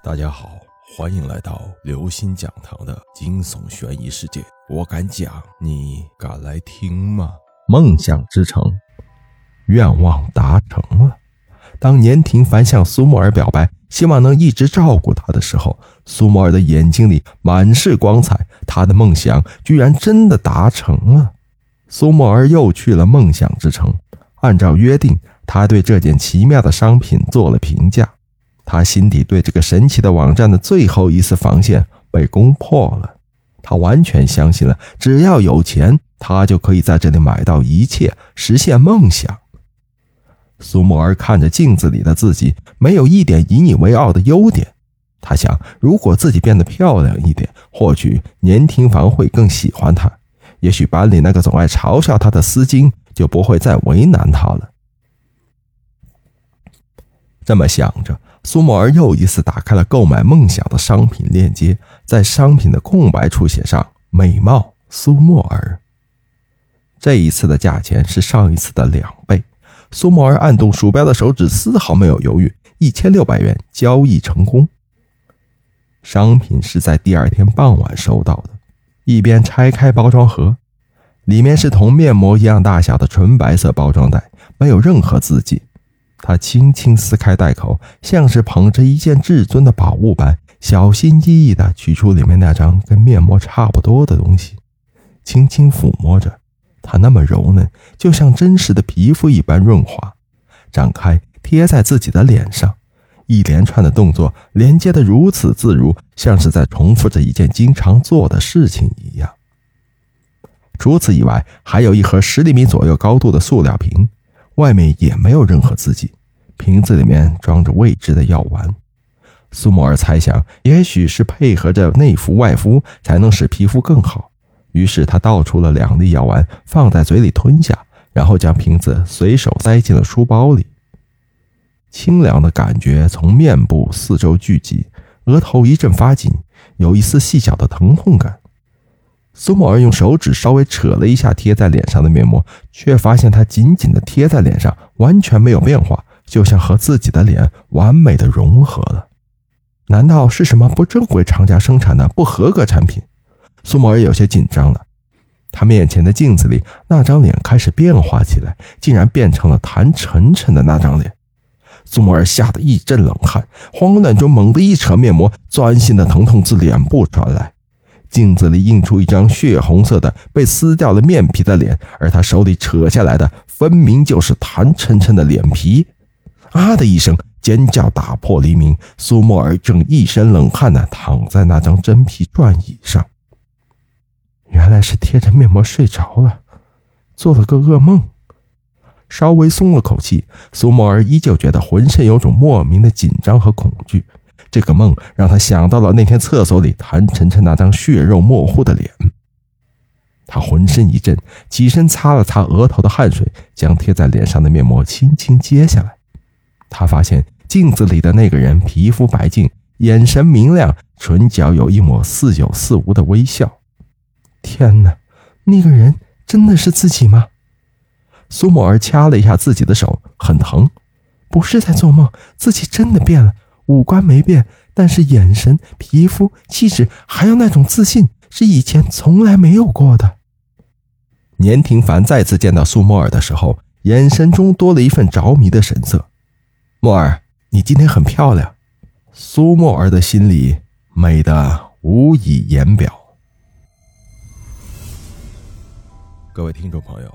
大家好，欢迎来到刘星讲堂的惊悚悬疑世界。我敢讲，你敢来听吗？梦想之城，愿望达成了。当年廷凡向苏沫儿表白，希望能一直照顾她的时候，苏沫儿的眼睛里满是光彩。她的梦想居然真的达成了。苏沫儿又去了梦想之城，按照约定，他对这件奇妙的商品做了评价。他心底对这个神奇的网站的最后一丝防线被攻破了，他完全相信了，只要有钱，他就可以在这里买到一切，实现梦想。苏沫儿看着镜子里的自己，没有一点引以为傲的优点。他想，如果自己变得漂亮一点，或许年庭房会更喜欢他，也许班里那个总爱嘲笑他的丝巾就不会再为难他了。这么想着。苏沫儿又一次打开了购买梦想的商品链接，在商品的空白处写上“美貌苏沫儿”。这一次的价钱是上一次的两倍。苏沫儿按动鼠标的手指丝毫没有犹豫，一千六百元交易成功。商品是在第二天傍晚收到的。一边拆开包装盒，里面是同面膜一样大小的纯白色包装袋，没有任何字迹。他轻轻撕开袋口，像是捧着一件至尊的宝物般，小心翼翼地取出里面那张跟面膜差不多的东西，轻轻抚摸着，它那么柔嫩，就像真实的皮肤一般润滑。展开，贴在自己的脸上，一连串的动作连接得如此自如，像是在重复着一件经常做的事情一样。除此以外，还有一盒十厘米左右高度的塑料瓶。外面也没有任何字迹，瓶子里面装着未知的药丸。苏沫儿猜想，也许是配合着内服外敷，才能使皮肤更好。于是他倒出了两粒药丸，放在嘴里吞下，然后将瓶子随手塞进了书包里。清凉的感觉从面部四周聚集，额头一阵发紧，有一丝细小的疼痛感。苏某儿用手指稍微扯了一下贴在脸上的面膜，却发现它紧紧地贴在脸上，完全没有变化，就像和自己的脸完美的融合了。难道是什么不正规厂家生产的不合格产品？苏某儿有些紧张了。他面前的镜子里那张脸开始变化起来，竟然变成了谭晨晨的那张脸。苏沫儿吓得一阵冷汗，慌乱中猛地一扯面膜，钻心的疼痛自脸部传来。镜子里映出一张血红色的被撕掉了面皮的脸，而他手里扯下来的分明就是谭晨晨的脸皮。啊的一声尖叫打破黎明，苏沫儿正一身冷汗的躺在那张真皮转椅上。原来是贴着面膜睡着了，做了个噩梦。稍微松了口气，苏沫儿依旧觉得浑身有种莫名的紧张和恐惧。这个梦让他想到了那天厕所里谭晨晨那张血肉模糊的脸，他浑身一震，起身擦了擦额头的汗水，将贴在脸上的面膜轻轻揭下来。他发现镜子里的那个人皮肤白净，眼神明亮，唇角有一抹似有似无的微笑。天哪，那个人真的是自己吗？苏沫儿掐了一下自己的手，很疼，不是在做梦，自己真的变了。五官没变，但是眼神、皮肤、气质，还有那种自信，是以前从来没有过的。年廷凡再次见到苏沫儿的时候，眼神中多了一份着迷的神色。沫儿，你今天很漂亮。苏沫儿的心里美得无以言表。各位听众朋友，